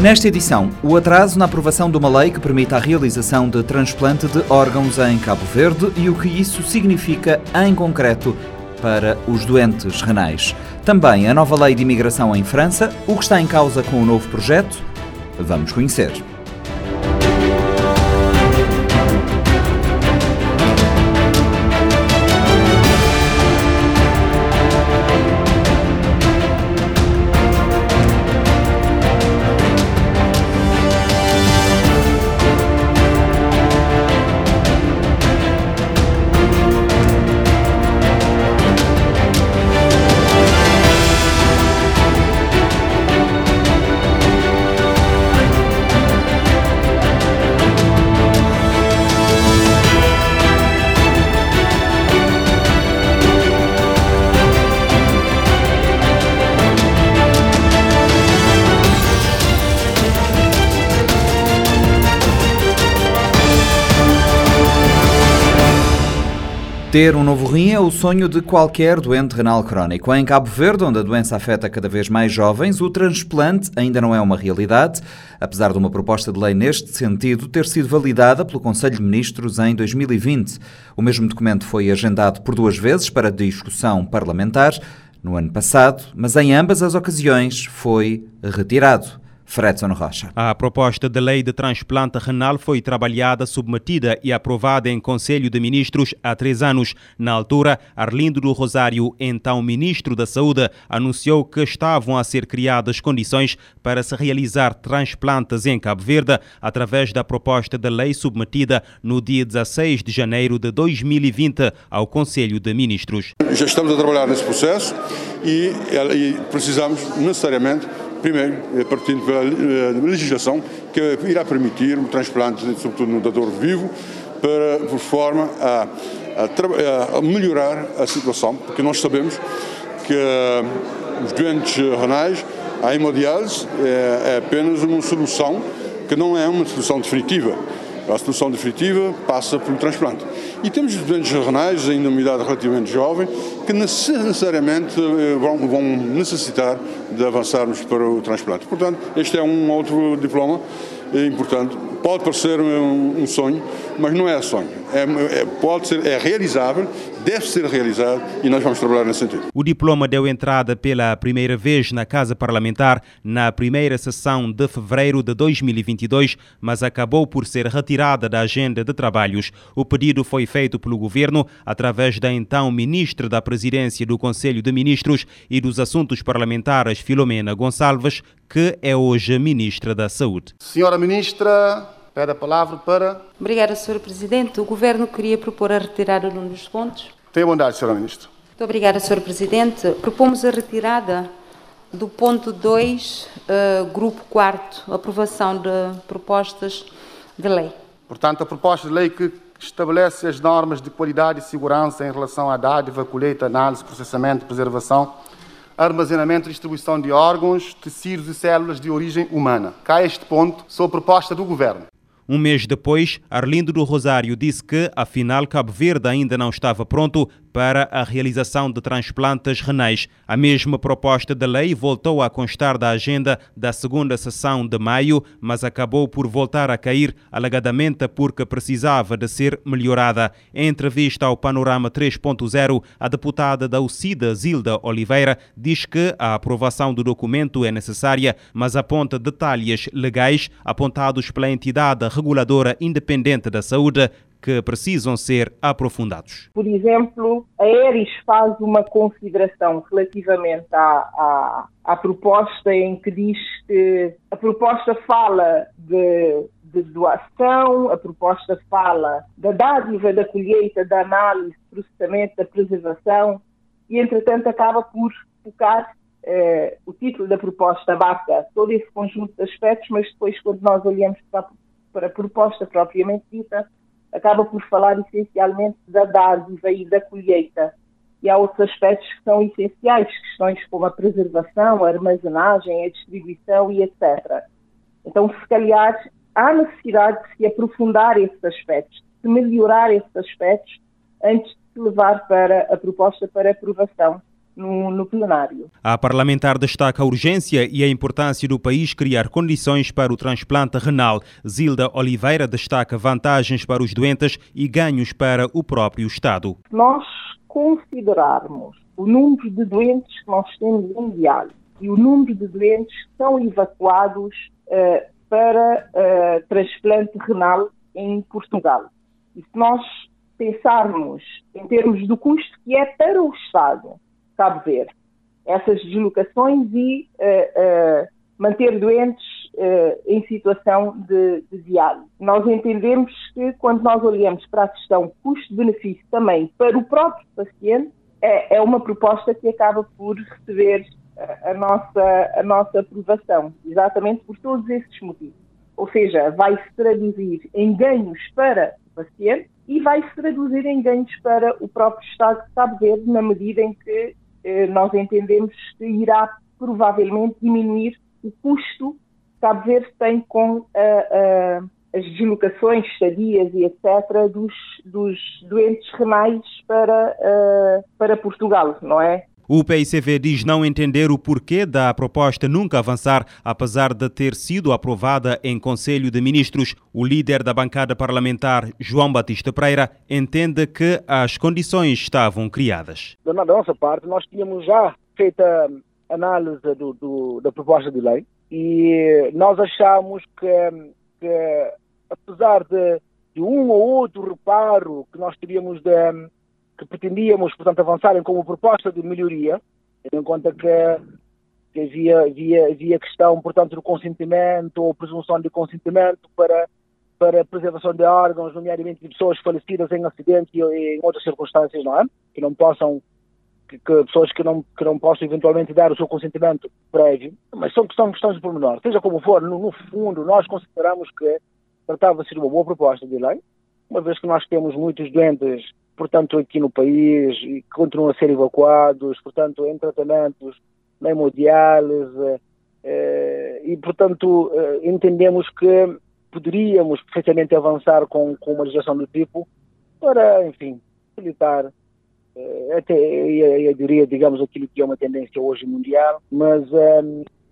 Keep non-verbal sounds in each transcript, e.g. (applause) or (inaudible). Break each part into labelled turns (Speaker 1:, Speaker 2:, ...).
Speaker 1: Nesta edição, o atraso na aprovação de uma lei que permita a realização de transplante de órgãos em Cabo Verde e o que isso significa em concreto para os doentes renais. Também a nova lei de imigração em França, o que está em causa com o novo projeto. Vamos conhecer. Ter um novo rim é o sonho de qualquer doente renal crónico. Em Cabo Verde, onde a doença afeta cada vez mais jovens, o transplante ainda não é uma realidade, apesar de uma proposta de lei neste sentido ter sido validada pelo Conselho de Ministros em 2020. O mesmo documento foi agendado por duas vezes para discussão parlamentar no ano passado, mas em ambas as ocasiões foi retirado. Fredson Rocha.
Speaker 2: A proposta de lei de transplante renal foi trabalhada, submetida e aprovada em Conselho de Ministros há três anos. Na altura, Arlindo do Rosário, então Ministro da Saúde, anunciou que estavam a ser criadas condições para se realizar transplantes em Cabo Verde através da proposta de lei submetida no dia 16 de janeiro de 2020 ao Conselho de Ministros.
Speaker 3: Já estamos a trabalhar nesse processo e, e precisamos necessariamente primeiro, partindo pela eh, legislação que irá permitir o transplante, sobretudo no dador vivo, para, por forma a, a, a melhorar a situação, porque nós sabemos que uh, os doentes renais, a hemodiálise é, é apenas uma solução que não é uma solução definitiva. A solução definitiva passa pelo transplante. E temos doentes renais, ainda uma idade relativamente jovem, que necessariamente eh, vão, necessitar de avançarmos para o transplante. Portanto, este é um outro diploma importante. Pode parecer um, um sonho, mas não é sonho. É, é, pode ser, é realizável, deve ser realizado e nós vamos trabalhar nesse sentido.
Speaker 2: O diploma deu entrada pela primeira vez na Casa Parlamentar na primeira sessão de fevereiro de 2022, mas acabou por ser retirada da agenda de trabalhos. O pedido foi feito pelo governo através da então ministra da Presidência do Conselho de Ministros e dos Assuntos Parlamentares, Filomena Gonçalves, que é hoje ministra da Saúde.
Speaker 4: Senhora ministra, pede a palavra para.
Speaker 5: Obrigada, Sr. Presidente. O Governo queria propor a retirada de um dos pontos.
Speaker 4: Tenha bondade, Sra. Ministra.
Speaker 5: Muito obrigada, Sr. Presidente. Propomos a retirada do ponto 2, uh, eh, grupo 4, aprovação de propostas de lei.
Speaker 4: Portanto, a proposta de lei que estabelece as normas de qualidade e segurança em relação à dádiva, colheita, análise, processamento, preservação armazenamento e distribuição de órgãos, tecidos e células de origem humana. Cá este ponto, sob proposta do Governo.
Speaker 2: Um mês depois, Arlindo do Rosário disse que, afinal, Cabo Verde ainda não estava pronto para a realização de transplantes renais. A mesma proposta de lei voltou a constar da agenda da segunda sessão de maio, mas acabou por voltar a cair, alegadamente porque precisava de ser melhorada. Em entrevista ao Panorama 3.0, a deputada da UCIDA, Zilda Oliveira, diz que a aprovação do documento é necessária, mas aponta detalhes legais apontados pela entidade reguladora independente da saúde que precisam ser aprofundados.
Speaker 6: Por exemplo, a ERIS faz uma consideração relativamente à, à, à proposta em que diz que a proposta fala de de doação, a proposta fala da dádiva, da colheita, da análise, processamento, da preservação e, entretanto, acaba por focar eh, o título da proposta abarca todo esse conjunto de aspectos, mas depois, quando nós olhamos para, para a proposta propriamente dita, acaba por falar essencialmente da dádiva e da colheita. E há outros aspectos que são essenciais, questões como a preservação, a armazenagem, a distribuição e etc. Então, se calhar, há necessidade de se aprofundar esses aspectos, de melhorar esses aspectos antes de se levar para a proposta para aprovação.
Speaker 7: No, no, plenário.
Speaker 2: A parlamentar destaca a urgência e a importância do país criar condições para o transplante renal. Zilda Oliveira destaca vantagens para os doentes e ganhos para o próprio Estado.
Speaker 7: Nós considerarmos o número de doentes que nós temos em diálise e o número de doentes que são evacuados uh, para uh, transplante renal em Portugal. E se nós pensarmos em termos do custo que é para o Estado Cabo Verde, essas deslocações e uh, manter doentes em situação de, de diálise. Nós entendemos que quando nós olhamos para a questão custo-benefício também para o próprio paciente, é, é uma proposta que acaba por receber a, a, nossa, a nossa aprovação, exatamente por todos esses motivos. Ou seja, vai-se traduzir em ganhos para o paciente e vai-se traduzir em ganhos para o próprio Estado de Cabo Verde, na medida em que nós entendemos que irá provavelmente diminuir o custo que Cabo Verde tem com uh, uh, as deslocações, estadias e etc. dos, dos doentes renais para, uh, para Portugal, não é?
Speaker 2: O PICV diz não entender o porquê da proposta nunca avançar, apesar de ter sido aprovada em Conselho de Ministros. O líder da bancada parlamentar, João Batista Pereira, entende que as condições estavam criadas.
Speaker 6: Da nossa parte, nós tínhamos já feito a análise do, do, da proposta de lei e nós achamos que, que apesar de, de, um ou outro reparo que nós teríamos de, que pretendíamos, portanto, avançarem como proposta de melhoria, tendo em conta que, que havia, havia, havia questão, portanto, do consentimento ou presunção de consentimento para para preservação de órgãos, nomeadamente de pessoas falecidas em acidentes e em outras circunstâncias, não é? Que não possam, que, que, pessoas que não, que não possam eventualmente dar o seu consentimento prévio, mas são, são questões de pormenor. Seja como for, no, no fundo, nós consideramos que tratava-se de uma boa proposta de lei, uma vez que nós temos muitos doentes, portanto, aqui no país e continuam a ser evacuados, portanto, em tratamentos na hemodiálise, eh, e, portanto, eh, entendemos que poderíamos perfeitamente avançar com, com uma legislação do tipo para, enfim, facilitar eh, até, eu, eu diria, digamos, aquilo que é uma tendência hoje mundial, mas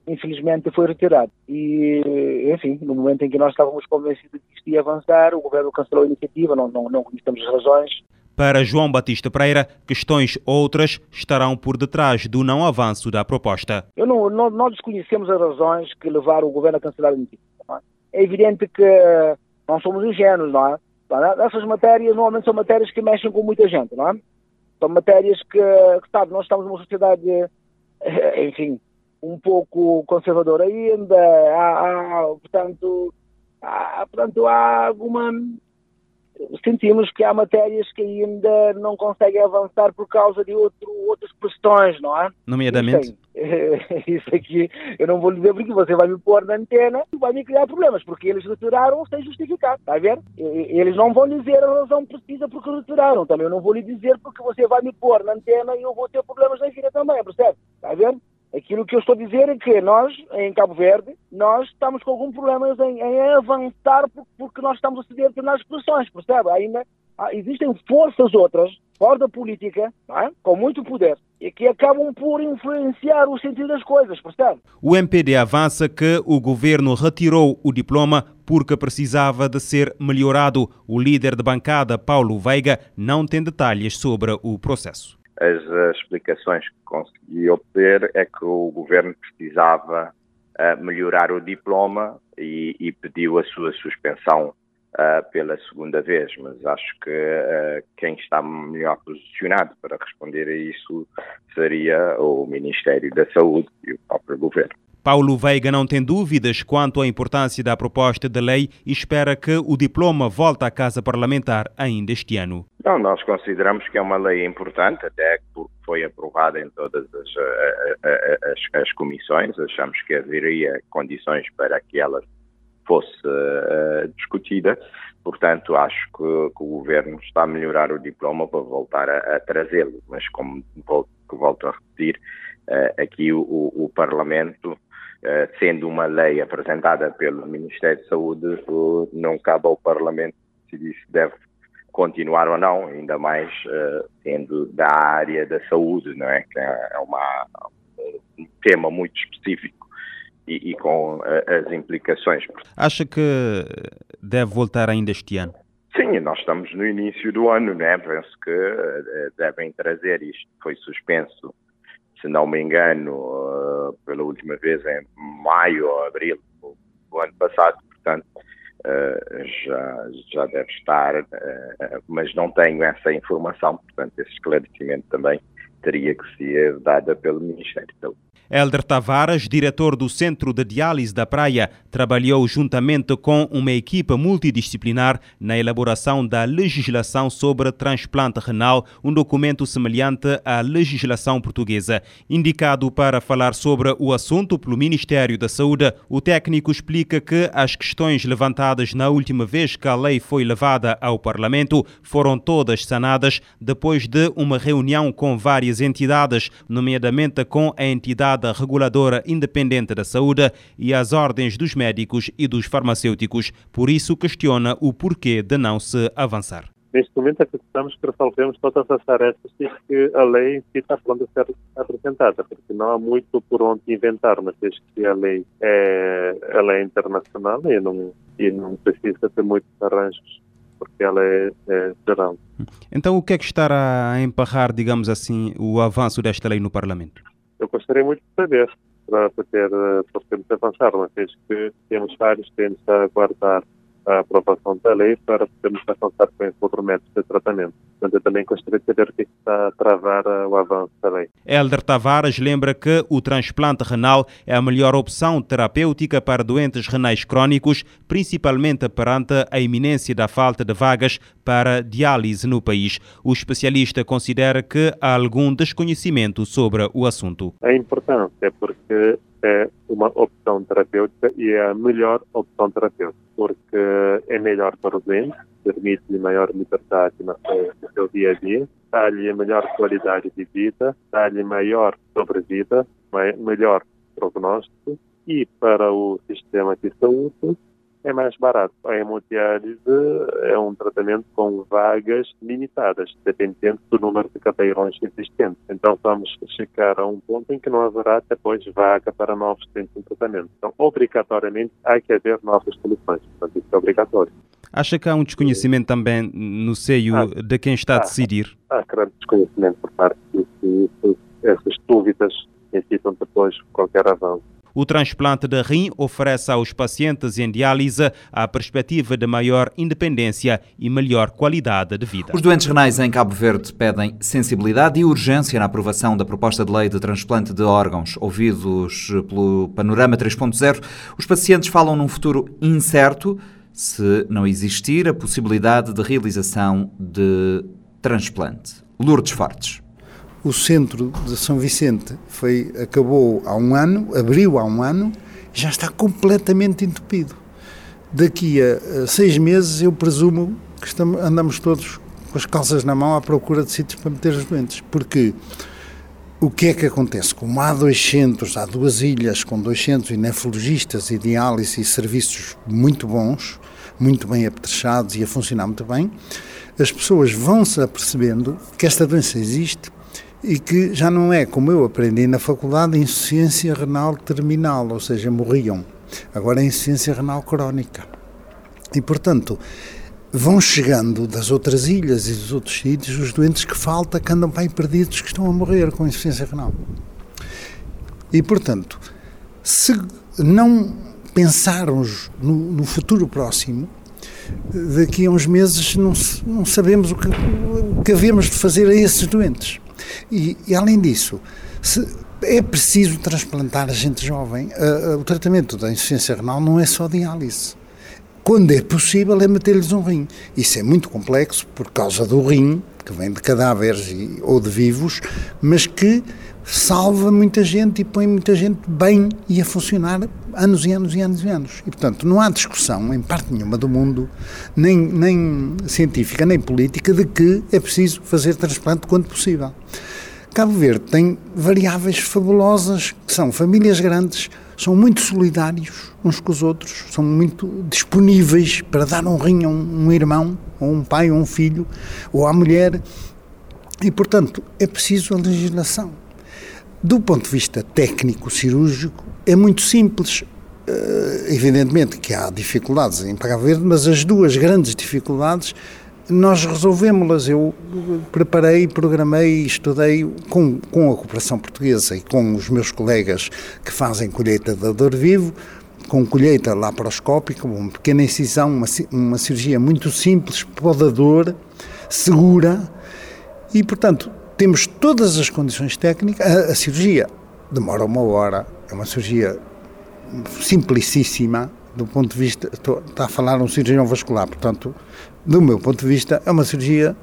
Speaker 6: infelizmente foi retirado. E, enfim, no momento em que nós estávamos convencidos de que isto ia avançar, o governo cancelou a iniciativa, não, não, não conhecemos as razões.
Speaker 2: Para João Batista Pereira, questões outras estarão por detrás do não avanço da proposta.
Speaker 6: Eu não, não, nós desconhecemos as razões que levaram o governo a cancelar a iniciativa. É? é evidente que não somos ingênuos, não é? Essas matérias normalmente são matérias que mexem com muita gente, não é? São matérias que, que sabe, nós estamos numa sociedade, eh, enfim, um pouco conservador ainda, há, há, portanto, há, portanto, há alguma. Sentimos que há matérias que ainda não conseguem avançar por causa de outro, outras questões, não é?
Speaker 2: Nomeadamente?
Speaker 6: Isso (laughs) aqui eu não vou lhe dizer porque você vai me pôr na antena e vai me criar problemas, porque eles retiraram sem justificar, está a ver? Eles não vão dizer a razão precisa porque retiraram, também eu não vou lhe dizer porque você vai me pôr na antena e eu vou ter problemas na vida também, percebe? Está a ver? Aquilo que eu estou a dizer é que nós, em Cabo Verde, nós estamos com algum problema em, em avançar porque nós estamos a ceder determinadas posições, percebe? Ainda ah, existem forças outras, fora da política, é? com muito poder, e que acabam por influenciar o sentido das coisas, percebe?
Speaker 2: O MPD avança que o governo retirou o diploma porque precisava de ser melhorado. O líder de bancada, Paulo Veiga, não tem detalhes sobre o processo
Speaker 8: as, as explicações que consegui obter é que o governo precisava uh, melhorar o diploma e, e, pediu a sua suspensão uh, pela segunda vez, mas acho que uh, quem está melhor posicionado para responder a isso seria o Ministério da Saúde e o próprio governo.
Speaker 2: Paulo Veiga não tem dúvidas quanto à importância da proposta de lei e espera que o diploma volte à Casa Parlamentar ainda este ano.
Speaker 8: Não, nós consideramos que é uma lei importante, até porque foi aprovada em todas as, eh, eh, eh, as, as comissões. Achamos que haveria condições para que ela fosse uh, discutida. Portanto, acho que, que, o governo está a melhorar o diploma para voltar a, a trazê-lo. Mas, como volto, volto a repetir, uh, aqui o, o Parlamento eh, sendo uma lei apresentada pelo Ministério da Saúde, não cabe ao Parlamento decidir se deve continuar ou não, ainda mais uh, sendo da área da saúde, não é? Que é uma, um tema muito específico e, e com uh, as implicações.
Speaker 2: Acha que deve voltar ainda este ano?
Speaker 8: Sim, nós estamos no início do ano, né? Penso que devem trazer isto. Foi suspenso, se não me engano, uh, pela última vez em maio ou abril do ano passado. Portanto, uh, já, já deve estar, mas não tenho essa informação. Portanto, esse esclarecimento também teria que ser dado pelo Ministério da Saúde.
Speaker 2: Elder Tavares, diretor do Centro de Diálise da Praia, trabalhou juntamente com uma equipa multidisciplinar na elaboração da legislação sobre transplante renal, um documento semelhante à legislação portuguesa. Indicado para falar sobre o assunto pelo Ministério da Saúde, o técnico explica que as questões levantadas na última vez que a lei foi levada ao Parlamento foram todas sanadas depois de uma reunião com várias entidades, nomeadamente com a entidade entidade reguladora independente da saúde e as ordens dos médicos e dos farmacêuticos. Por isso, questiona o porquê de não se avançar.
Speaker 9: Neste momento acreditamos que resolvemos todas as tarefas que a lei em si está pronta a ser apresentada, porque não há muito por onde inventar, mas desde que a lei é, ela é internacional e não, e não precisa ter muitos arranjos porque ela é, é, geral.
Speaker 2: Então, o que é que estará a emparrar, digamos assim, o avanço desta lei no Parlamento?
Speaker 9: Eu gostaria muito de saber para poder, para podermos avançar, uma vez que temos vários tempos a aguardar a aprovação da lei para podermos avançar com esse outro método de tratamento. Mas eu também gostaria de saber o que está a travar o avanço da lei.
Speaker 2: Helder Tavares lembra que o transplante renal é a melhor opção terapêutica para doentes renais crónicos, principalmente perante a iminência da falta de vagas para diálise no país. O especialista considera que há algum desconhecimento sobre o assunto.
Speaker 9: É importante, é porque é uma opção terapêutica e é a melhor opção terapêutica, porque é melhor para o doente, permite-lhe maior liberdade no seu dia a dia, dá-lhe melhor qualidade de vida, dá-lhe maior sobrevida, melhor prognóstico e para o sistema de saúde é mais barato. A hemodiálise é um tratamento com vagas limitadas, dependendo do número de cadeirões existentes. Então vamos chegar a um ponto em que não haverá depois vaga para novos centros de tratamento. Então, obrigatoriamente, há que haver novas soluções. Portanto, isso é obrigatório.
Speaker 2: Acha que há um desconhecimento também no seio ah, de quem está a decidir?
Speaker 9: Há, grande desconhecimento por parte de essas dúvidas necessitam depois qualquer avanço.
Speaker 2: O transplante de rim oferece aos pacientes em diálise a perspectiva de maior independência e melhor qualidade de vida.
Speaker 1: Os doentes renais em Cabo Verde pedem sensibilidade e urgência na aprovação da proposta de lei de transplante de órgãos. Ouvidos pelo Panorama 3.0, os pacientes falam num futuro incerto se não existir a possibilidade de realização de transplante. Lourdes Fortes
Speaker 10: o centro de São Vicente foi, acabou há um ano, abriu há um ano, já está completamente entupido. Daqui a, a seis meses, eu presumo que estamos, andamos todos com as calças na mão à procura de sítios para meter os doentes, porque o que é que acontece? Como há dois centros, há duas ilhas com dois centros e nefrologistas e diálise e serviços muito bons, muito bem apetrechados e a funcionar muito bem, as pessoas vão-se apercebendo que esta doença existe e que já não é, como eu aprendi na faculdade, insuficiência renal terminal, ou seja, morriam. Agora é insuficiência renal crónica. E, portanto, vão chegando das outras ilhas e dos outros sítios os doentes que falta, que andam bem perdidos, que estão a morrer com insuficiência renal. E, portanto, se não pensarmos no, no futuro próximo, daqui a uns meses não, não sabemos o que, o que havemos de fazer a esses doentes. E, e além disso, se, é preciso transplantar a gente jovem. O tratamento da insuficiência renal não é só diálise. Quando é possível, é meter-lhes um rim. Isso é muito complexo por causa do rim, que vem de cadáveres e, ou de vivos, mas que salva muita gente e põe muita gente bem e a funcionar anos e anos e anos e anos. E, portanto, não há discussão em parte nenhuma do mundo, nem, nem científica, nem política, de que é preciso fazer transplante quando possível. Cabo Verde tem variáveis fabulosas, que são famílias grandes, são muito solidários uns com os outros, são muito disponíveis para dar um rim a um, um irmão, ou um pai, ou um filho, ou à mulher. E, portanto, é preciso a legislação. Do ponto de vista técnico, cirúrgico, é muito simples. Uh, evidentemente que há dificuldades em Cabo Verde, mas as duas grandes dificuldades nós resolvemos-las. Eu preparei, programei e estudei com, com a cooperação portuguesa e com os meus colegas que fazem colheita de dor vivo, com colheita laparoscópica, uma pequena incisão, uma, uma cirurgia muito simples, podador, segura e, portanto, temos todas as condições técnicas. A, a cirurgia demora uma hora, é uma cirurgia simplicíssima, do ponto de vista, estou, está a falar um cirurgião vascular, portanto, do meu ponto de vista, é uma cirurgia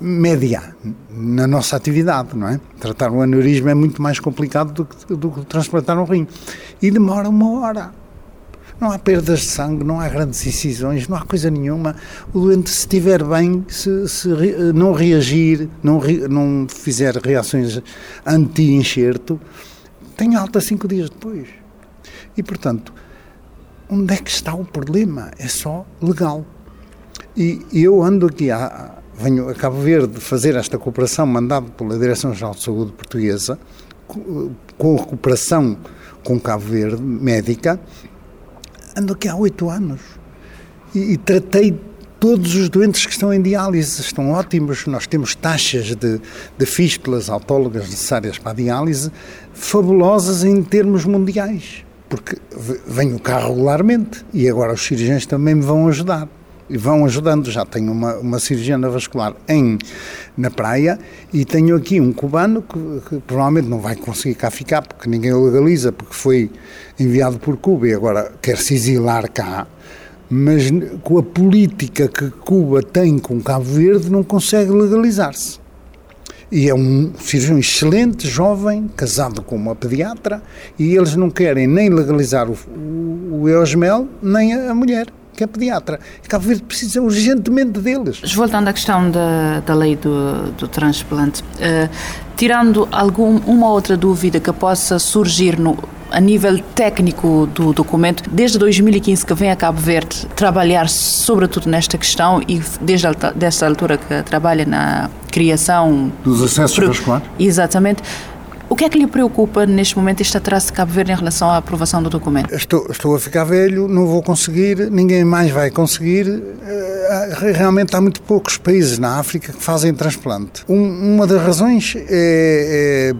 Speaker 10: média na nossa atividade, não é? Tratar um aneurisma é muito mais complicado do que, do que transplantar um rim. E demora uma hora. Não há perdas de sangue, não há grandes incisões, não há coisa nenhuma. O doente, se estiver bem, se, se não reagir, não, não fizer reações anti-enxerto, tem alta cinco dias depois. E, portanto, onde é que está o problema? É só legal. E eu ando aqui, a, venho a Cabo Verde fazer esta cooperação mandada pela Direção-Geral de Saúde Portuguesa, com a cooperação com Cabo Verde, médica, ando aqui há oito anos. E, e, tratei todos os doentes que estão em diálise, estão ótimos. Nós temos taxas de, de fístulas autólogas necessárias para a diálise fabulosas em termos mundiais porque venho cá regularmente e agora os cirurgiões também me vão ajudar. E vão ajudando, já tenho uma, uma cirurgiana vascular em, na praia e tenho aqui um cubano que, que, provavelmente não vai conseguir cá ficar porque ninguém o legaliza, porque foi enviado por Cuba e agora quer se exilar cá, mas com a política que Cuba tem com Cabo Verde não consegue legalizar-se. E é um cirurgião excelente, jovem, casado com uma pediatra, e eles não querem nem legalizar o, o, o Eosmel, nem a, a mulher que é pediatra. Cabo Verde precisa urgentemente deles.
Speaker 11: Voltando à questão da, da lei do, do transplante, uh, tirando algum, uma outra dúvida que possa surgir no, a nível técnico do documento, desde 2015 que vem a Cabo Verde trabalhar sobretudo nesta questão e desde dessa altura que trabalha na criação
Speaker 10: dos acessos vasculares.
Speaker 11: Exatamente. O que é que lhe preocupa neste momento este atraso de Cabo Verde em relação à aprovação do documento?
Speaker 10: Estou, estou a ficar velho, não vou conseguir, ninguém mais vai conseguir. Eh, realmente há muito poucos países na África que fazem transplante. Um, uma das razões é, é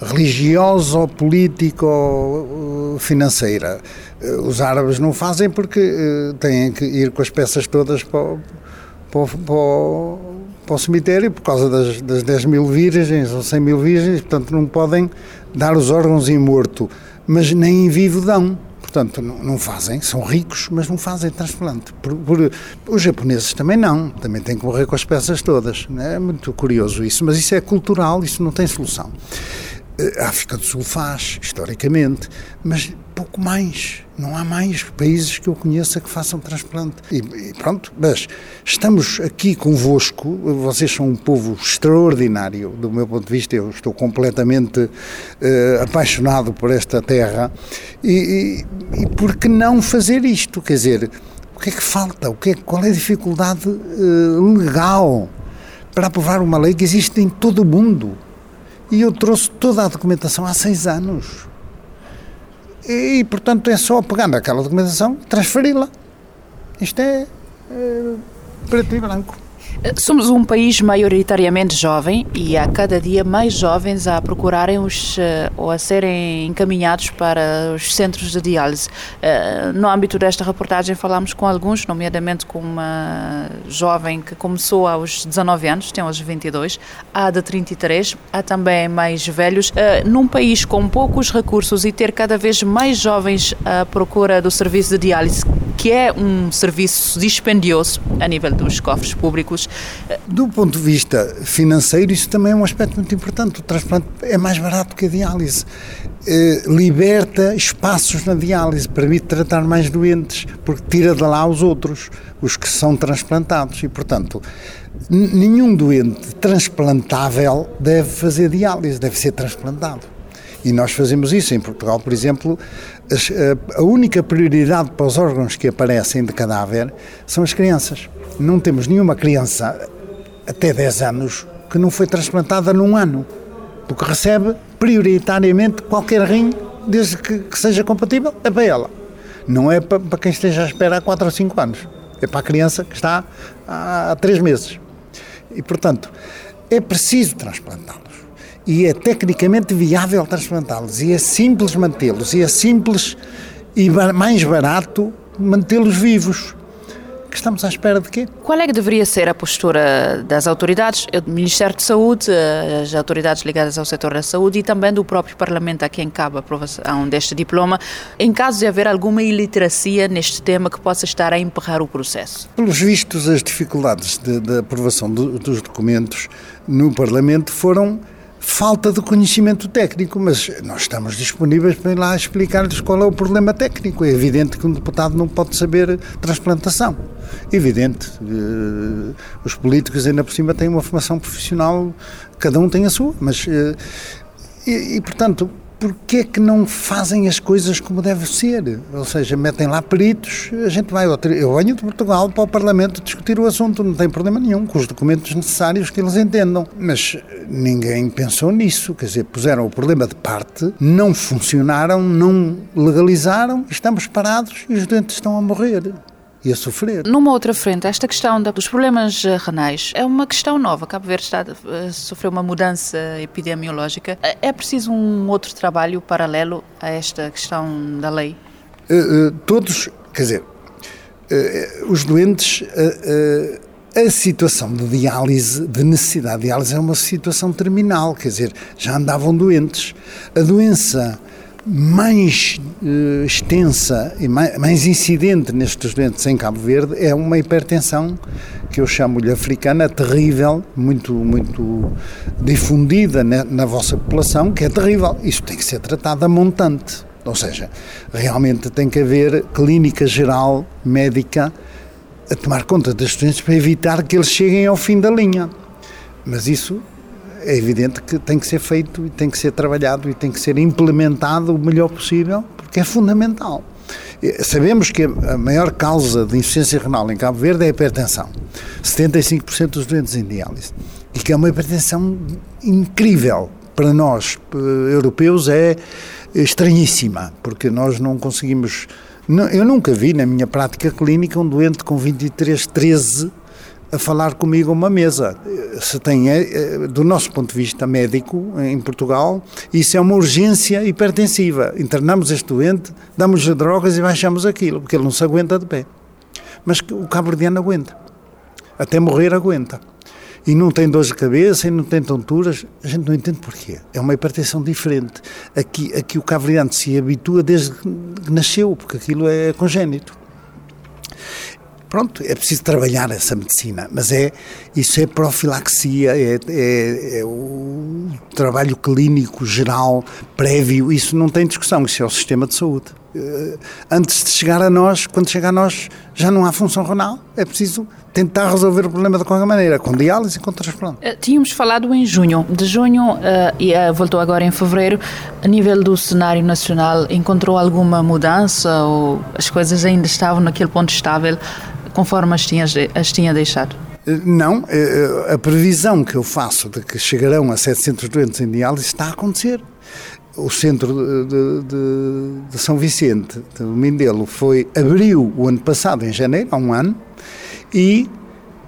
Speaker 10: religiosa ou política ou financeira. Eh, os árabes não fazem porque eh, têm que ir com as peças todas para, para, para para o cemitério por causa das, das 10 mil virgens ou 100 mil virgens, portanto não podem dar os órgãos em morto, mas nem em vivo dão. Portanto, não, fazem, são ricos, mas não fazem transplante. Por, por, os japoneses também não, também têm que morrer com as peças todas. É muito curioso isso, mas isso é cultural, isso não tem solução. A África do Sul faz, historicamente, mas pouco mais. Não há mais países que eu conheça que façam transplante. E, e, pronto, mas estamos aqui convosco, vocês são um povo extraordinário, do meu ponto de vista, eu estou completamente uh, apaixonado por esta terra. E, e, e por que não fazer isto? Quer dizer, o que é que falta? O que é, qual é a dificuldade uh, legal para aprovar uma lei que existe em todo o mundo? E eu trouxe toda a documentação há seis anos. E, portanto, é só pegar naquela documentação transferi-la. Isto é, é preto e branco.
Speaker 11: Somos um país maioritariamente jovem e há cada dia mais jovens a procurarem os eh, ou a serem encaminhados para os centros de diálise. Eh, no âmbito desta reportagem falamos com alguns, nomeadamente com uma jovem que começou aos 19 anos, tem aos 22, há de 33, há também mais velhos. Eh, num país com poucos recursos e ter cada vez mais jovens à procura do serviço de diálise, que é um serviço dispendioso a nível dos cofres públicos,
Speaker 10: do ponto de vista financeiro, isso também é um aspecto muito importante. O transplante é mais barato que a diálise. Eh, liberta espaços na diálise, permite tratar mais doentes, porque tira de lá os outros, os que são transplantados. E, portanto, nenhum doente transplantável deve fazer diálise, deve ser transplantado. E nós fazemos isso. Em Portugal, por exemplo, a única prioridade para os órgãos que aparecem de cadáver são as crianças. Não temos nenhuma criança até 10 anos que não foi transplantada num ano, porque recebe prioritariamente qualquer rim, desde que, que seja compatível, é para ela. Não é para, para quem esteja à espera há 4 ou 5 anos. É para a criança que está há 3 meses. E, portanto, é preciso transplantá-los. E é tecnicamente viável transplantá-los. E é simples mantê-los. E é simples e mais barato mantê-los vivos que estamos à espera de quê?
Speaker 11: Qual é que deveria ser a postura das autoridades, do Ministério de Saúde, as autoridades ligadas ao setor da saúde e também do próprio Parlamento a quem cabe a aprovação deste diploma, em caso de haver alguma iliteracia neste tema que possa estar a emperrar o processo?
Speaker 10: Pelos vistos, as dificuldades de, aprovação do, dos documentos no Parlamento foram falta de conhecimento técnico, mas nós estamos disponíveis para ir lá explicar-lhes qual é o problema técnico. É evidente que um deputado não pode saber transplantação. Evidente. Eh, os políticos ainda por cima têm uma formação profissional, cada um tem a sua, mas eh, e, e portanto porque é que não fazem as coisas como deve ser? Ou seja, metem lá peritos, a gente vai. Eu venho de Portugal para o Parlamento discutir o assunto, não tem problema nenhum, com os documentos necessários que eles entendam. Mas ninguém pensou nisso, quer dizer, puseram o problema de parte, não funcionaram, não legalizaram, estamos parados e os doentes estão a morrer e a sofrer.
Speaker 11: Numa outra frente, esta questão dos problemas eh, renais é uma questão nova. Cabo Verde está a sofrer uma mudança epidemiológica. É, é preciso um outro trabalho paralelo a esta questão da lei?
Speaker 10: Uh, uh, todos, quer dizer, uh, os doentes a situação de diálise, de necessidade de diálise, é uma situação terminal, quer dizer, já andavam doentes. A doença mais uh, extensa e mais, mais, incidente nestes doentes em Cabo Verde é uma hipertensão que eu chamo-lhe africana, terrível, muito, muito difundida na, na vossa população, que é terrível. Isso tem que ser tratado a montante. Ou seja, realmente tem que haver clínica geral, médica, a tomar conta dos doentes para evitar que eles cheguem ao fim da linha. Mas isso é evidente que tem que ser feito e tem que ser trabalhado e tem que ser implementado o melhor possível, porque é fundamental. Sabemos que a maior causa de insuficiência renal em Cabo Verde é a hipertensão. 75% dos doentes em diálise. E que é uma hipertensão incrível para nós, eh, europeus, é estranhíssima, porque nós não conseguimos. Eu nunca vi na minha prática clínica um doente com 23, 13 a falar comigo a uma mesa. Se tem, é, é, do nosso ponto de vista médico, em Portugal, isso é uma urgência hipertensiva. Internamos este doente, damos-lhe drogas e baixamos aquilo, porque ele não se aguenta de pé. Mas o cabo-verdiano aguenta. Até morrer aguenta. E não tem dores de cabeça e não tem tonturas. A gente não entende porquê. É uma hipertensão diferente. Aqui, aqui o cabo-verdiano se habitua desde que nasceu, porque aquilo é congénito. Pronto, é preciso trabalhar essa medicina, mas é isso é profilaxia, é, é, é, o trabalho clínico geral, prévio, isso não tem discussão, isso é o sistema de saúde. Eh, antes de chegar a nós, quando chega a nós, já não há função renal, é preciso tentar resolver o problema de qualquer maneira, com diálise e com transplante.
Speaker 11: Eh, tínhamos falado em junho. De junho uh, e voltou agora em fevereiro. A nível do cenário nacional, encontrou alguma mudança ou as coisas ainda estavam naquele ponto estável? Conforme as tinha, as tinha deixado?
Speaker 10: Não, eh, eh, a previsão que eu faço de que chegarão a 700 doentes em diálise está a acontecer. O centro de, de, de São Vicente, de Mindelo, foi, abriu o ano passado, em janeiro, há um ano, e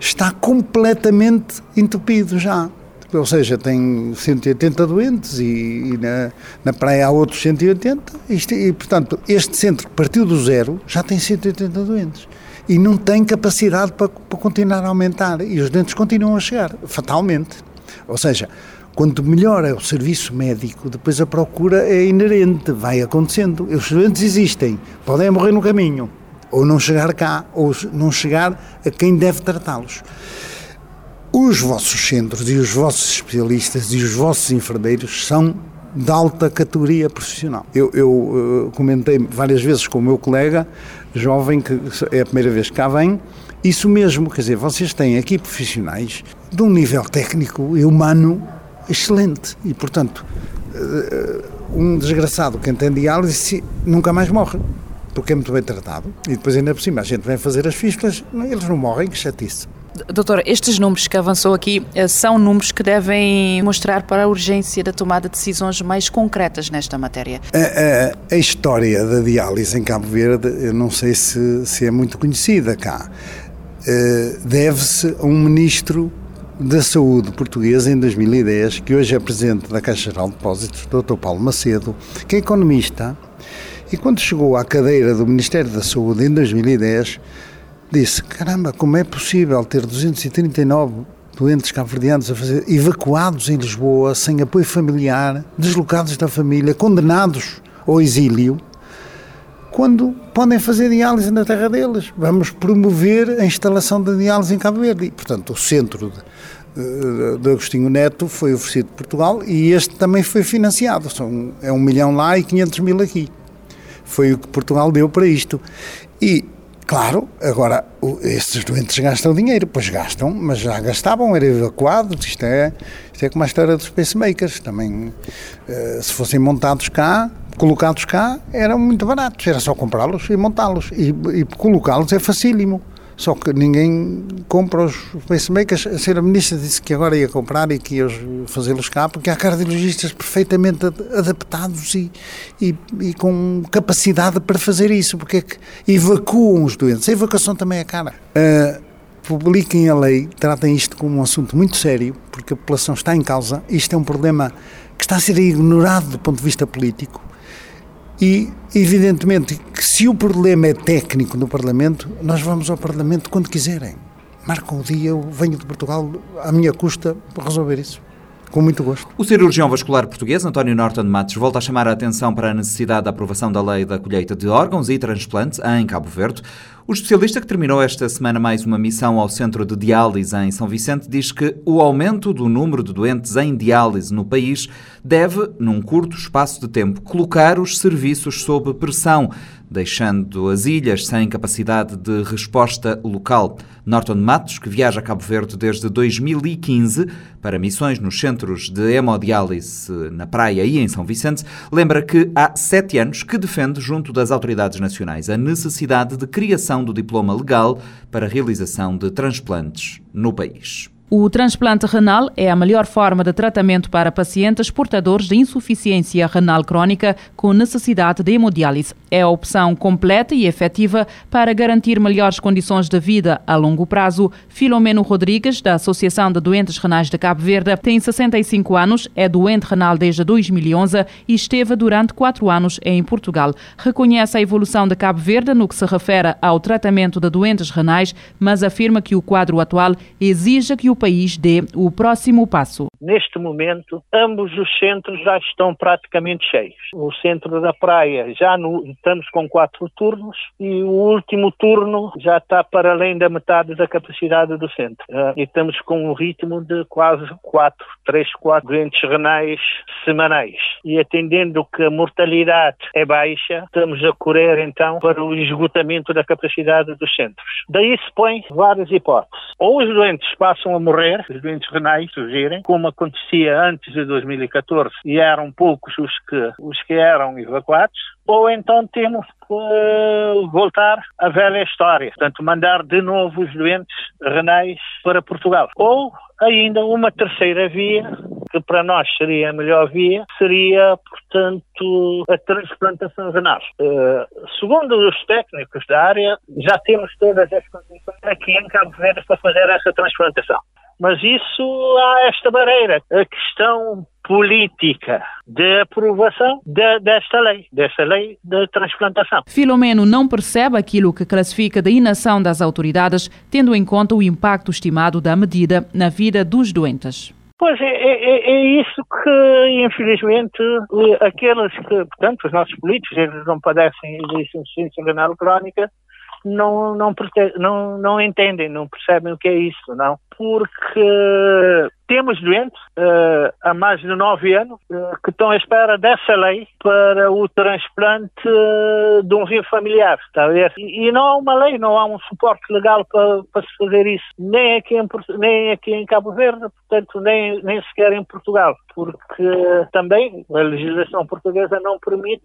Speaker 10: está completamente entupido já. Ou seja, tem 180 doentes e, e na, na praia há outros 180, e, e portanto, este centro que partiu do zero já tem 180 doentes e não tem capacidade para, para continuar a aumentar. E os doentes continuam a chegar, fatalmente. Ou seja, quanto melhor é o serviço médico, depois a procura é inerente, vai acontecendo. Os doentes existem, podem morrer no caminho, ou não chegar cá, ou não chegar a quem deve tratá-los. Os vossos centros e os vossos especialistas e os vossos enfermeiros são de alta categoria profissional. Eu, eu uh, comentei várias vezes com o meu colega jovem, que é a primeira vez que cá vem, isso mesmo, quer dizer, vocês têm aqui profissionais de um nível técnico e humano excelente e, portanto, uh, um desgraçado que em diálise nunca mais morre, porque é muito bem tratado. E depois, ainda por cima, a gente vem fazer as fístulas, eles não morrem, que chatice.
Speaker 11: Doutor, estes números que avançou aqui eh, são números que devem mostrar para a urgência da tomada de decisões mais concretas nesta matéria.
Speaker 10: A, a, a história da diálise em Cabo Verde, eu não sei se, se é muito conhecida cá. Uh, Deve-se a um ministro da Saúde portuguesa em 2010, que hoje é presidente da Caixa Geral de Depósitos, Dr. Paulo Macedo, que é economista, e quando chegou à cadeira do Ministério da Saúde em 2010, disse: caramba, como é possível ter 239 doentes cabo-verdianos a fazer, evacuados em Lisboa, sem apoio familiar, deslocados da família, condenados ao exílio, quando podem fazer diálise na terra deles. Vamos promover a instalação da diálise em Cabo Verde. E, portanto, o centro de, de Agostinho Neto foi oferecido por Portugal e este também foi financiado. São, é um milhão lá e 500 mil aqui. Foi o que Portugal deu para isto. E Claro, agora estes doentes gastam dinheiro, pois gastam, mas já gastavam, eram evacuados. Isto é, isto é como a história dos pacemakers. Também, eh, se fossem montados cá, colocados cá, eram muito baratos, era só comprá-los e montá-los. E, e colocá-los é facílimo. Só que ninguém compra os pacemakers. A senhora Ministra disse que agora ia comprar e que ia fazê-los cá, porque há cardiologistas perfeitamente adaptados e, e, e, com capacidade para fazer isso, porque é que evacuam os doentes. A evacuação também é cara. Uh, publiquem a lei, tratem isto como um assunto muito sério, porque a população está em causa. Isto é um problema que está a ser ignorado do ponto de vista político e, evidentemente, que se o problema é técnico no Parlamento, nós vamos ao Parlamento quando quiserem. Marcam o dia, eu venho de Portugal à minha custa para resolver isso. Com muito gosto.
Speaker 1: O cirurgião vascular português António Norton Matos volta a chamar a atenção para a necessidade da aprovação da lei da colheita de órgãos e transplantes em Cabo Verde. O especialista que terminou esta semana mais uma missão ao centro de diálise em São Vicente diz que o aumento do número de doentes em diálise no país deve, num curto espaço de tempo, colocar os serviços sob pressão, deixando as ilhas sem capacidade de resposta local. Norton Matos, que viaja a Cabo Verde desde 2015 para missões nos centros de hemodiálise na Praia e em São Vicente, lembra que há sete anos que defende, junto das autoridades nacionais, a necessidade de criação do diploma legal para a realização de transplantes no país.
Speaker 12: O transplante renal é a melhor forma de tratamento para pacientes portadores de insuficiência renal crónica com necessidade de hemodiálise. É a opção completa e efetiva para garantir melhores condições de vida a longo prazo. Filomeno Rodrigues, da Associação de Doentes Renais de Cabo Verde, tem 65 anos, é doente renal desde 2011 e esteve durante quatro anos em Portugal. Reconhece a evolução de Cabo Verde no que se refere ao tratamento de doentes renais, mas afirma que o quadro atual exige que o país dê o próximo passo.
Speaker 13: Neste momento, ambos os centros já estão praticamente cheios. O centro da praia já no, estamos com quatro turnos e o último turno já está para além da metade da capacidade do centro. Uh, e estamos com um ritmo de quase quatro, três, quatro doentes renais semanais. E atendendo que a mortalidade é baixa, estamos a correr então para o esgotamento da capacidade dos centros. Daí se põem várias hipóteses. Ou os doentes passam a morrer, os doentes renais surgirem, como acontecia antes de 2014 e eram poucos os que, os que eram evacuados, ou então temos que uh, voltar à velha história, portanto, mandar de novo os doentes renais para Portugal. Ou ainda uma terceira via, que para nós seria a melhor via, seria, portanto, a transplantação renal. Uh, segundo os técnicos da área, já temos todas as condições aqui em Cabo Verde para fazer essa transplantação. Mas isso há esta barreira, a questão política de aprovação de, desta lei, desta lei de transplantação.
Speaker 12: Filomeno não percebe aquilo que classifica de inação das autoridades, tendo em conta o impacto estimado da medida na vida dos doentes.
Speaker 13: Pois é, é, é, é, isso que, infelizmente, aqueles que, portanto, os nossos políticos, eles não padecem de insuficiência renal crónica, não, não, não, não entendem, não percebem o que é isso, não. Porque temos doentes uh, há mais de nove anos uh, que estão à espera dessa lei para o transplante uh, de um rim familiar, está a ver? E, e, não há uma lei, não há um suporte legal para, para se fazer isso, nem aqui, em, nem aqui em Cabo Verde, portanto, nem, nem sequer em Portugal, porque também a legislação portuguesa não permite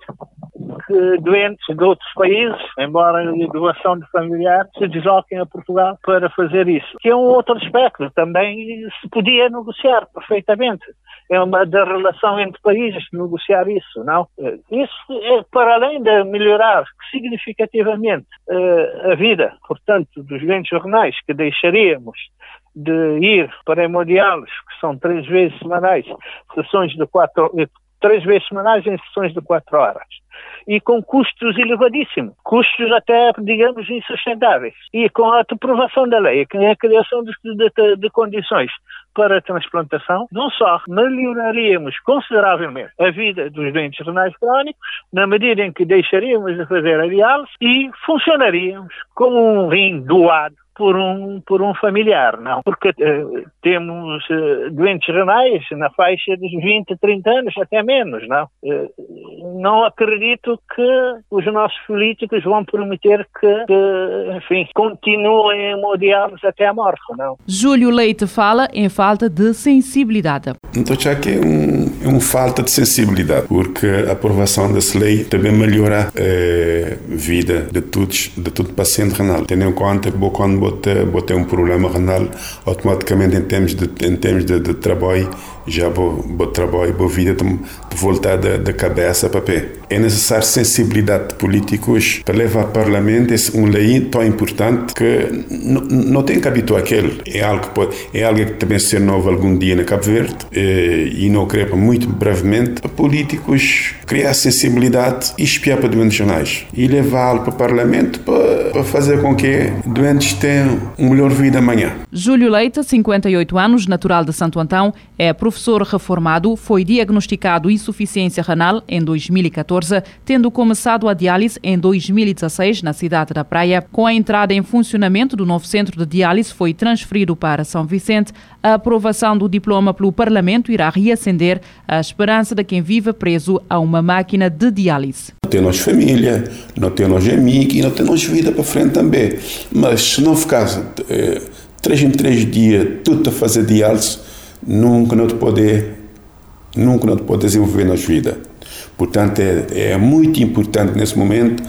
Speaker 13: que doentes de outros países, embora a doação de familiar, se desloquem a Portugal para fazer isso. Que é um outro aspecto, também se podia negociar perfeitamente. É uma da relação entre países negociar isso, não? Isso é para além de melhorar significativamente uh, a vida, portanto, dos doentes renais que deixaríamos de ir para hemodiálise, que são três vezes semanais, sessões de quatro, três vezes semanais em sessões de quatro horas e com custos elevadíssimos, custos até, digamos, insustentáveis. E com a aprovação da lei, com a criação de, de, de condições para a transplantação, não só melhoraríamos consideravelmente a vida dos doentes renais crónicos, na medida em que deixaríamos de fazer a diálise e funcionaríamos como um rim doado por um, por um familiar, não. Porque uh, temos uh, doentes renais na faixa dos 20, 30 anos, até menos, não. Uh, não acredito que os nossos políticos vão permitir que, que enfim, continuem hemodiálise até a morte, não.
Speaker 12: Júlio Leite fala em falta de sensibilidade.
Speaker 14: Então, já que é um, é um falta de sensibilidade, porque a aprovação dessa lei também melhora a vida de todos, de todo paciente renal. Tendo em conta que quando botar, botar um problema renal, automaticamente em termos de, em termos de, de trabalho, já vou, vou trabalho, vou vida de, voltar da, cabeça para pé. É necessário sensibilidade de políticos para levar ao Parlamento esse, um lei tão importante que não tem que habituar aquele. É algo que pode, é algo que também ser novo algum dia na Cabo Verde eh, e não creio muito brevemente para políticos criar sensibilidade e espiar para doentes jornais e levá-lo para o Parlamento para, para fazer com que doentes tenham uma melhor vida amanhã.
Speaker 12: Júlio Leite, 58 anos, natural de Santo Antão, é professor reformado, foi diagnosticado insuficiência renal em 2014, tendo começado a diálise em 2016 na cidade da Praia. Com a entrada em funcionamento do novo centro de diálise, foi transferido para São Vicente. A aprovação do diploma pelo Parlamento irá reacender a esperança de quem vive preso a uma máquina de diálise.
Speaker 14: Não temos família, não temos amigos e não temos vida para frente também. Mas se não ficar eh, três em três dias tudo a fazer diálise, nunca te poder nunca não te pode desenvolver na vida. Portanto, é, é muito importante nesse momento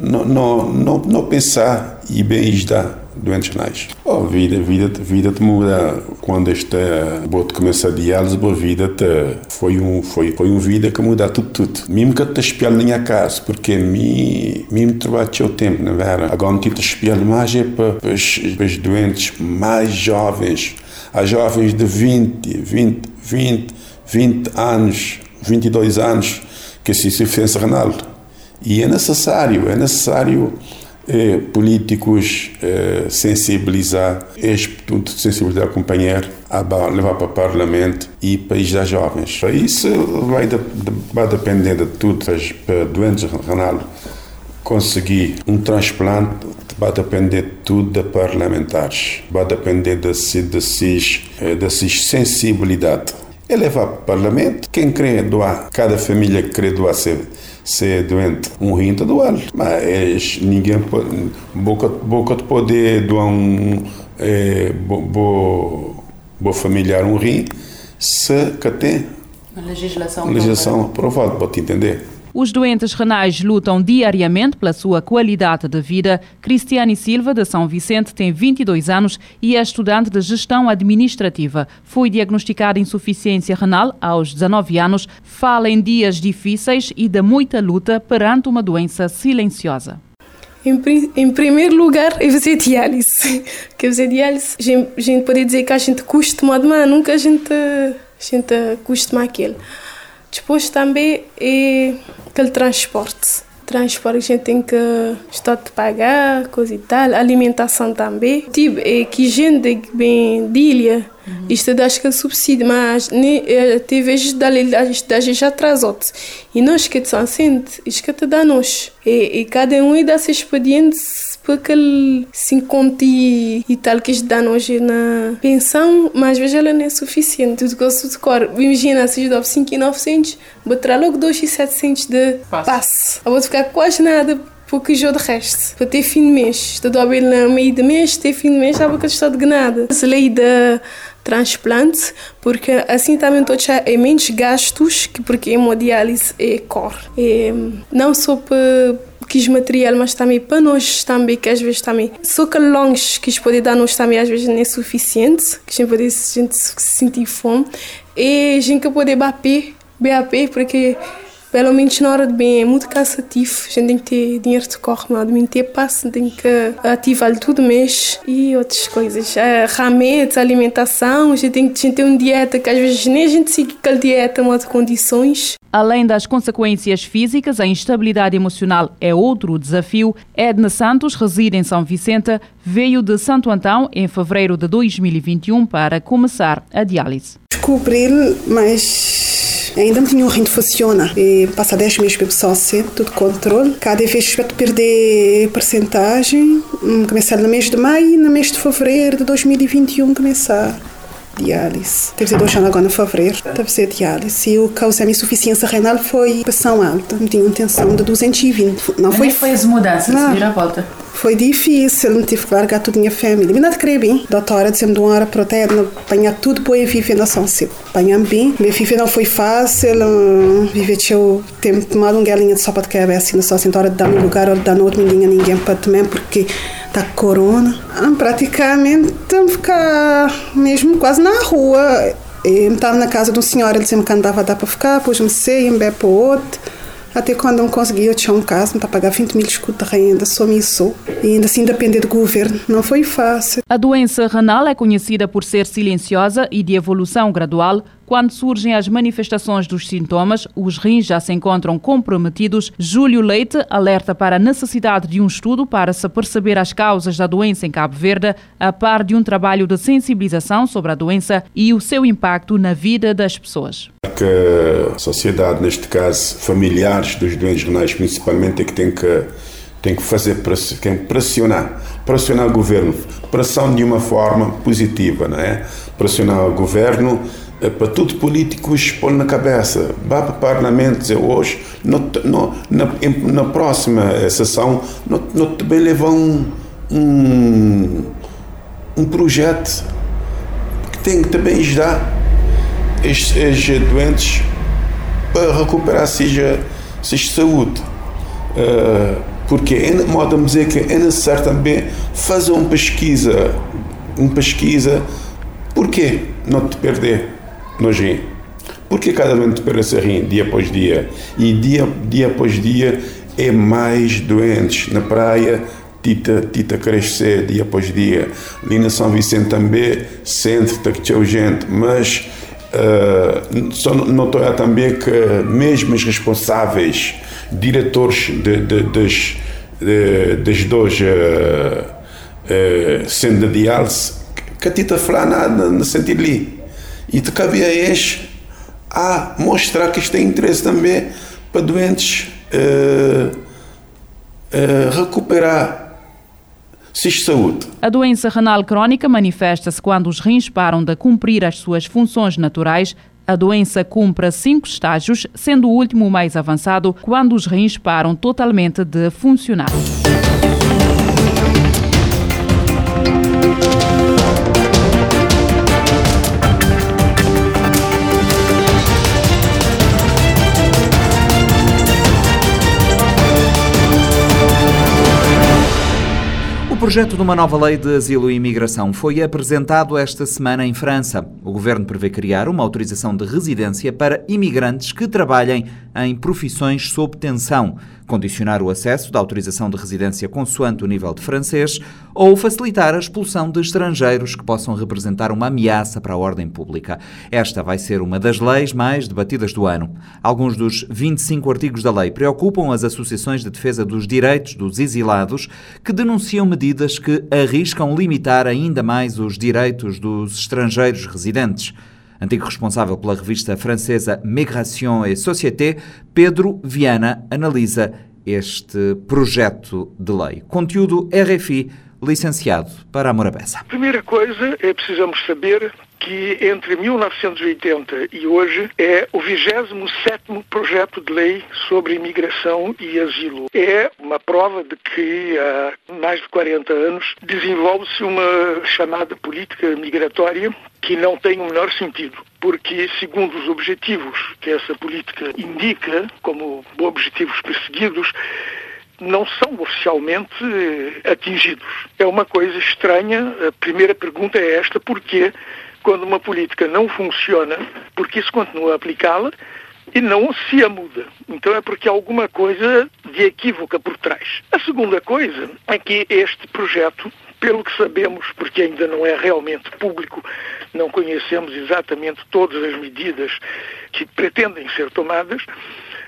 Speaker 14: não, não, não, não pensar e bem estar doentes renais. Oh, vida, vida, vida te muda quando esta bote começa a diálise, a vida te, foi um foi foi um vida que muda tudo tudo. Mesmo que te espelho na minha casa, porque me mesmo trabalho o tempo, não é? Agora me te espelho mais é para, para, para os doentes mais jovens a jovens de 20, 20, 20, 20 anos, 22 anos que se insuficiência renal. E é necessário, é necessário eh, políticos eh, sensibilizar, tudo sensibilizar o companheiro, a levar para o Parlamento e país das jovens. Isso vai, de, vai depender de tudo, para doentes renal conseguir um transplante vai depender tudo de parlamentares, vai depender desse, desses, eh, sensibilidade. É levar para o parlamento, quem quer doar, cada família que quer doar ser, ser doente, um rim está doando. Mas ninguém pode, boca, boca de poder doar um é, bo, bo, bo familiar um rim, se que tem
Speaker 11: legislação,
Speaker 14: legislação aprovada, pode entender.
Speaker 12: Os doentes renais lutam diariamente pela sua qualidade de vida. Cristiane Silva, de São Vicente, tem 22 anos e é estudante de gestão administrativa. Foi diagnosticada insuficiência renal aos 19 anos. Fala em dias difíceis e de muita luta perante uma doença silenciosa.
Speaker 15: Em, em, primeiro lugar, é fazer diálise. (laughs) Porque fazer diálise, a gente, gente pode dizer que a gente custa, mas nunca a gente, a gente custa aquilo. Depois também é aquele transporte. Transporte a gente tem que estar de pagar, coisa e tal. Alimentação também. Tipo, é que gente bem de ilha. Uhum. Isto acho que é subsídio, mas tem vezes da gente atrasou-te. E nós que são assim, isto que te dá nós. E, e cada um dá seu expediente para aquele 50 e tal que dá hoje na pensão, mas vezes ela não é suficiente. Tudo que eu sou de cor, imagina, se eu dou 5 e 900, vou tirar logo 2 e 700 de passe. Eu vou ficar quase nada porque já de resto, para ter fim de mês. Estou a ver no meio de mês, ter fim de mês, já que estou de nada. A lei da transplante, porque assim também estou a menos gastos, que porque hemodiálise é cor. É, não só para quis material, mas também para nós também, que às vezes também, só que longe que pode dar nós também às vezes não é suficiente, que pode a gente sentir fome, e a gente pode bater, BAP, porque pelo menos na hora de bem é muito cansativo. A gente tem que ter dinheiro de corre, não de ter passe, tem que ativar tudo mês e outras coisas. Remédios, alimentação, a gente tem que ter uma dieta que às vezes nem a gente segue aquela dieta, mas de condições.
Speaker 12: Além das consequências físicas, a instabilidade emocional é outro desafio. Edna Santos reside em São Vicente, veio de Santo Antão em fevereiro de 2021 para começar a diálise.
Speaker 16: Descobri, mas ainda não tinha um rim funciona. E passa 10 meses para sócio, tudo controle. Cada vez que perder percentagem, hum, começar no mês de maio e no mês de fevereiro de 2021 começar diálise. Teve dois anos agora em fevereiro, deve ser diálise. E o causa de insuficiência renal foi pressão alta. Tinha uma tensão de 220.
Speaker 11: Não foi. foi as mudanças, não. vir a volta?
Speaker 16: Foi difícil, não tive que largar tudo minha família. Mas não te bem. A doutora dizendo de uma hora para outra, apanhar tudo para viver na São Cibo. Apanhamos bem. Minha filha não foi fácil. Viver tinha tempo tomado um galinha de sopa de cabeça na São Cibo. Hora de dar no lugar, hora de dar no outro, ninguém ninguém para também, porque está corona. Ah, praticamente ficar mesmo quase na rua. Eu estava na casa de um senhor, ele dizia-me que andava a dar para ficar, depois me sei, em para o outro. Até quando não consegui, eu tinha um caso para pagar 20 mil escudos de renda, só me isso. E ainda assim depender do governo, não foi fácil.
Speaker 12: A doença renal é conhecida por ser silenciosa e de evolução gradual, quando surgem as manifestações dos sintomas, os rins já se encontram comprometidos. Júlio Leite alerta para a necessidade de um estudo para se perceber as causas da doença em Cabo Verde, a par de um trabalho de sensibilização sobre a doença e o seu impacto na vida das pessoas.
Speaker 14: Que a sociedade, neste caso, familiares dos doentes renais principalmente, é que tem que tem que fazer tem que pressionar, pressionar o governo, pressão de uma forma positiva, não é? Pressionar o governo é para tudo políticos pôr na cabeça. Vá para o Parlamento hoje, na, na próxima sessão, não, não também levar um, um, um projeto que tem que também ajudar estes, estes doentes para recuperar seja, seja saúde. Uh, porque é, modo a dizer que é necessário também fazer uma pesquisa, uma pesquisa, porquê não te perder? No rim. Porque cada doente perde rim dia após dia? E dia, dia após dia é mais doentes. Na praia tita tita crescer dia após dia. Ali na São Vicente também que tem gente. Mas uh, só notou também que mesmo os responsáveis diretores de, de, das de, das dois uh, uh, de diálise que a tita falar nada no sentido ali e te cabia este a mostrar que isto tem interesse também para doentes uh, uh, recuperar de saúde.
Speaker 12: A doença renal crónica manifesta-se quando os rins param de cumprir as suas funções naturais. A doença cumpre cinco estágios, sendo o último o mais avançado, quando os rins param totalmente de funcionar.
Speaker 1: Projeto de uma nova lei de asilo e imigração foi apresentado esta semana em França. O governo prevê criar uma autorização de residência para imigrantes que trabalhem em profissões sob tensão condicionar o acesso da autorização de residência consoante o nível de francês ou facilitar a expulsão de estrangeiros que possam representar uma ameaça para a ordem pública. Esta vai ser uma das leis mais debatidas do ano. Alguns dos 25 artigos da lei preocupam as associações de defesa dos direitos dos exilados que denunciam medidas que arriscam limitar ainda mais os direitos dos estrangeiros residentes. Antigo responsável pela revista francesa Migration et Société, Pedro Viana analisa este projeto de lei. Conteúdo RFI, licenciado para a Morabeza.
Speaker 17: Primeira coisa é precisamos saber que entre 1980 e hoje é o 27º projeto de lei sobre imigração e asilo. É uma prova de que há mais de 40 anos desenvolve-se uma chamada política migratória que não tem o menor sentido, porque segundo os objetivos que essa política indica como objetivos perseguidos, não são oficialmente atingidos. É uma coisa estranha. A primeira pergunta é esta: porquê quando uma política não funciona, porque se continua a aplicá-la e não se a muda. Então é porque há alguma coisa de equívoca por trás. A segunda coisa é que este projeto, pelo que sabemos, porque ainda não é realmente público, não conhecemos exatamente todas as medidas que pretendem ser tomadas,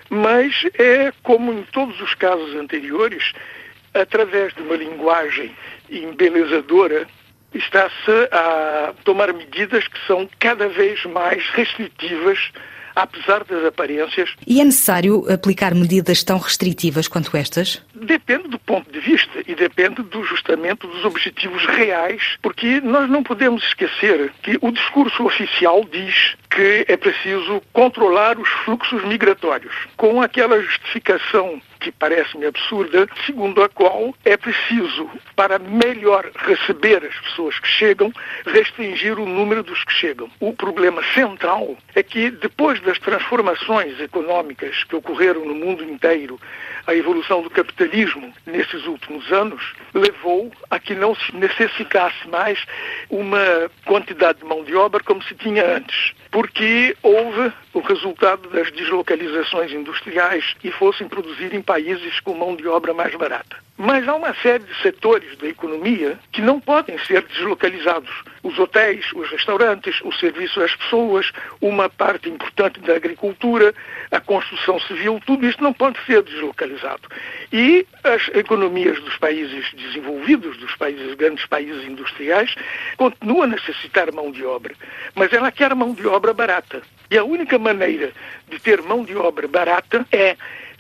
Speaker 17: mas é como em todos os casos anteriores, através de uma linguagem embelezadora está-se a tomar medidas que são cada vez mais restritivas apesar das aparências.
Speaker 18: E é necessário aplicar medidas tão restritivas quanto estas?
Speaker 17: Depende do ponto de vista e depende do justamente dos objetivos reais, porque nós não podemos esquecer que o discurso oficial diz que é preciso controlar os fluxos migratórios, com aquela justificação que parece-me absurda, segundo a qual é preciso, para melhor receber as pessoas que chegam, restringir o número dos que chegam. O problema central é que, depois das transformações económicas que ocorreram no mundo inteiro, a evolução do capitalismo nesses últimos anos levou a que não se necessitasse mais uma quantidade de mão de obra como se tinha antes, porque houve o resultado das deslocalizações industriais e fossem produzir em países com mão de obra mais barata. Mas há uma série de setores da economia que não podem ser deslocalizados. Os hotéis, os restaurantes, o serviço às pessoas, uma parte importante da agricultura, a construção civil, tudo isso não pode ser deslocalizado. E as economias dos países desenvolvidos, dos países, grandes países industriais, continuam a necessitar mão de obra. Mas ela quer mão de obra barata. E a única maneira de ter mão de obra barata é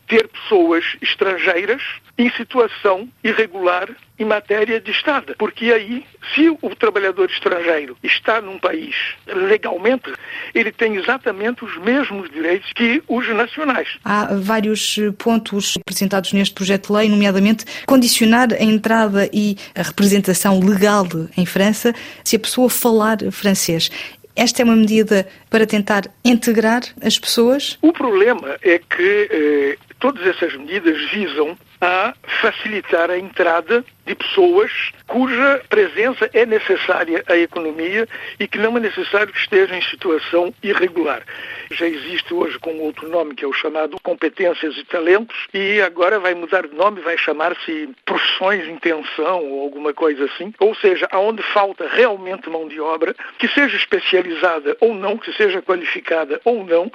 Speaker 17: ter pessoas estrangeiras em situação irregular em matéria de estada. Porque aí, se o trabalhador estrangeiro está num país legalmente, ele tem exatamente os mesmos direitos que os nacionais.
Speaker 18: Há vários pontos apresentados neste projeto de lei, nomeadamente condicionar a entrada e a representação legal em França se a pessoa falar francês. Esta é uma medida para tentar integrar as pessoas?
Speaker 17: O problema é que eh, todas essas medidas visam a facilitar a entrada de pessoas cuja presença é necessária à economia e que não é necessário que estejam em situação irregular. Já existe hoje com outro nome que é o chamado competências e talentos e agora vai mudar de nome, vai chamar-se profissões em tensão ou alguma coisa assim. Ou seja, aonde falta realmente mão de obra, que seja especializada ou não, que seja qualificada ou não,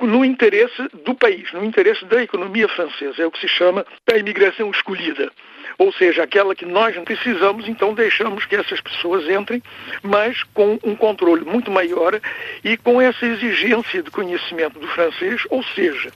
Speaker 17: no interesse do país, no interesse da economia francesa. É o que se chama a imigração escolhida ou seja, aquela que nós precisamos, então deixamos que essas pessoas entrem, mas com um controle muito maior e com essa exigência de conhecimento do francês, ou seja,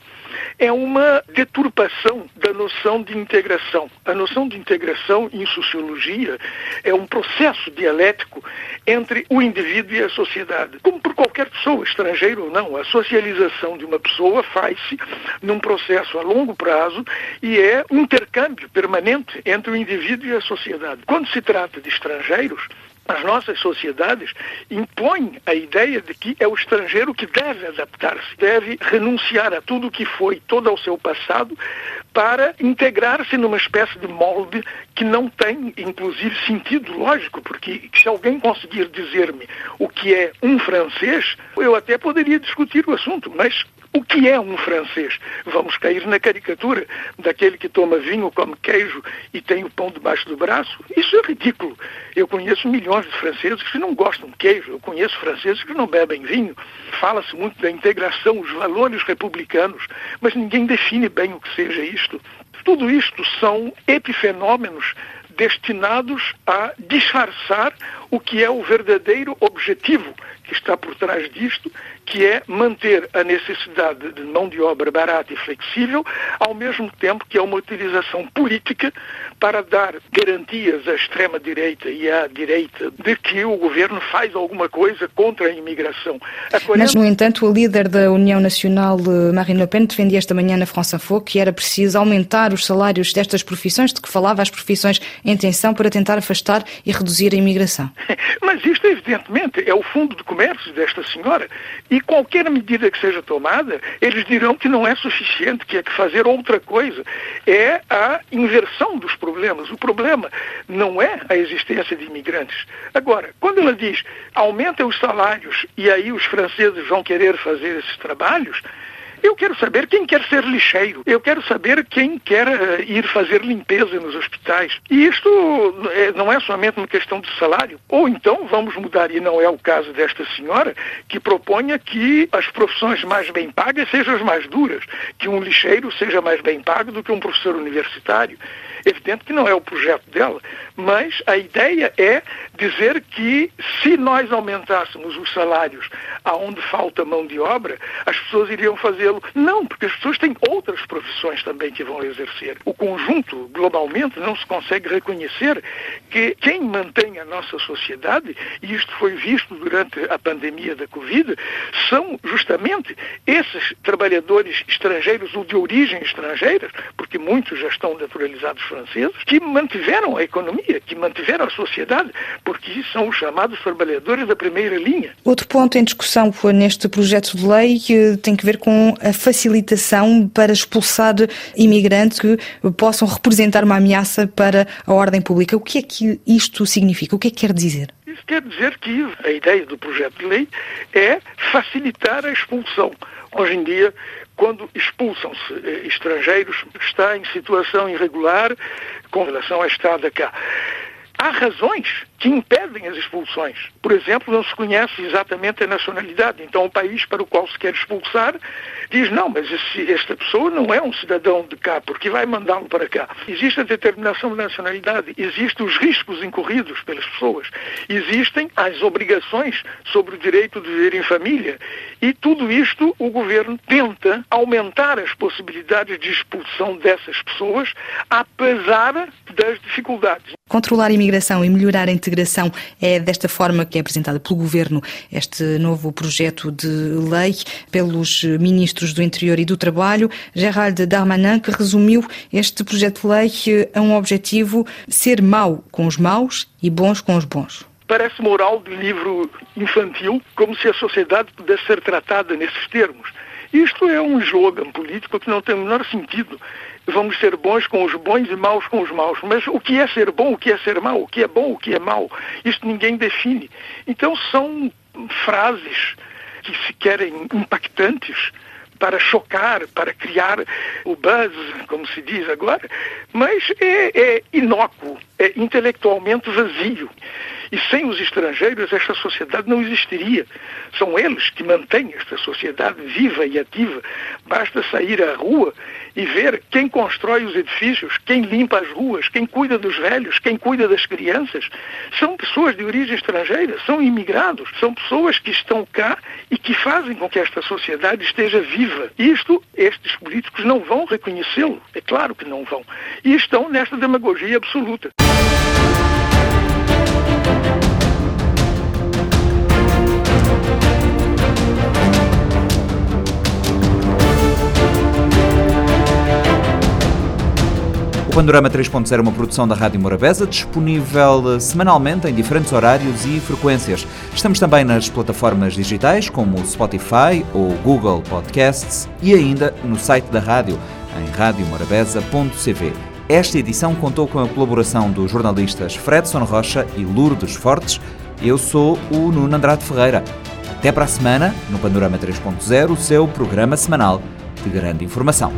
Speaker 17: é uma deturpação da noção de integração. A noção de integração em sociologia é um processo dialético entre o indivíduo e a sociedade. Como por qualquer pessoa, estrangeira ou não, a socialização de uma pessoa faz-se num processo a longo prazo e é um intercâmbio permanente entre o indivíduo e a sociedade. Quando se trata de estrangeiros, as nossas sociedades impõem a ideia de que é o estrangeiro que deve adaptar-se, deve renunciar a tudo o que foi, todo ao seu passado, para integrar-se numa espécie de molde que não tem, inclusive, sentido lógico, porque se alguém conseguir dizer-me o que é um francês, eu até poderia discutir o assunto, mas o que é um francês? Vamos cair na caricatura daquele que toma vinho, come queijo e tem o pão debaixo do braço? Isso é ridículo. Eu conheço milhões de franceses que não gostam de queijo, eu conheço franceses que não bebem vinho. Fala-se muito da integração, os valores republicanos, mas ninguém define bem o que seja isto. Tudo isto são epifenômenos destinados a disfarçar o que é o verdadeiro objetivo que está por trás disto, que é manter a necessidade de mão de obra barata e flexível, ao mesmo tempo que é uma utilização política para dar garantias à extrema-direita e à direita de que o governo faz alguma coisa contra a imigração.
Speaker 18: A 40... Mas, no entanto, o líder da União Nacional, eh, Marine Le Pen, defendia esta manhã na France Info que era preciso aumentar os salários destas profissões, de que falava as profissões em tensão, para tentar afastar e reduzir a imigração. (laughs)
Speaker 17: Mas isto, evidentemente, é o fundo de comércio desta senhora. E qualquer medida que seja tomada, eles dirão que não é suficiente, que é que fazer outra coisa. É a inversão dos problemas. O problema não é a existência de imigrantes. Agora, quando ela diz aumenta os salários e aí os franceses vão querer fazer esses trabalhos, eu quero saber quem quer ser lixeiro. Eu quero saber quem quer uh, ir fazer limpeza nos hospitais. E isto é, não é somente uma questão de salário. Ou então vamos mudar, e não é o caso desta senhora, que proponha que as profissões mais bem pagas sejam as mais duras, que um lixeiro seja mais bem pago do que um professor universitário. Evidente que não é o projeto dela, mas a ideia é dizer que se nós aumentássemos os salários aonde falta mão de obra, as pessoas iriam fazê-lo. Não, porque as pessoas têm outras profissões também que vão exercer. O conjunto, globalmente, não se consegue reconhecer que quem mantém a nossa sociedade, e isto foi visto durante a pandemia da Covid, são justamente esses trabalhadores estrangeiros ou de origem estrangeira, porque muitos já estão naturalizados franceses, que mantiveram a economia, que mantiveram a sociedade, porque são os chamados trabalhadores da primeira linha.
Speaker 18: Outro ponto em discussão neste projeto de lei tem que ver com a facilitação para expulsar imigrantes que possam representar uma ameaça para a ordem pública. O que é que isto significa? O que é que quer dizer?
Speaker 17: Isso quer dizer que a ideia do projeto de lei é facilitar a expulsão. Hoje em dia, quando expulsam-se eh, estrangeiros, está em situação irregular com relação à estada cá. Há razões que impedem as expulsões. Por exemplo, não se conhece exatamente a nacionalidade. Então, o país para o qual se quer expulsar diz: não, mas esse, esta pessoa não é um cidadão de cá, porque vai mandá-lo para cá. Existe a determinação de nacionalidade, existem os riscos incorridos pelas pessoas, existem as obrigações sobre o direito de viver em família. E tudo isto o governo tenta aumentar as possibilidades de expulsão dessas pessoas, apesar das dificuldades.
Speaker 18: Controlar a imigração e melhorar a integração é desta forma que é apresentada pelo Governo este novo projeto de lei pelos ministros do Interior e do Trabalho, Gerald Darmanin, que resumiu este projeto de lei a um objetivo ser mau com os maus e bons com os bons.
Speaker 17: Parece moral de livro infantil, como se a sociedade pudesse ser tratada nesses termos. Isto é um slogan político que não tem o menor sentido vamos ser bons com os bons e maus com os maus. Mas o que é ser bom, o que é ser mau, o que é bom, o que é mau, isto ninguém define. Então são frases que se querem impactantes para chocar, para criar o buzz, como se diz agora, mas é, é inócuo, é intelectualmente vazio. E sem os estrangeiros, esta sociedade não existiria. São eles que mantêm esta sociedade viva e ativa. Basta sair à rua e ver quem constrói os edifícios, quem limpa as ruas, quem cuida dos velhos, quem cuida das crianças. São pessoas de origem estrangeira, são imigrados, são pessoas que estão cá e que fazem com que esta sociedade esteja viva. Isto, estes políticos não vão reconhecê-lo, é claro que não vão. E estão nesta demagogia absoluta.
Speaker 1: Panorama 3.0 é uma produção da Rádio Morabeza, disponível eh, semanalmente em diferentes horários e frequências. Estamos também nas plataformas digitais como Spotify ou Google Podcasts e ainda no site da rádio em radiomorabeza.cv. Esta edição contou com a colaboração dos jornalistas Fredson Rocha e Lourdes Fortes. Eu sou o Nuno Andrade Ferreira. Até para a semana, no Panorama 3.0, o seu programa semanal de grande informação.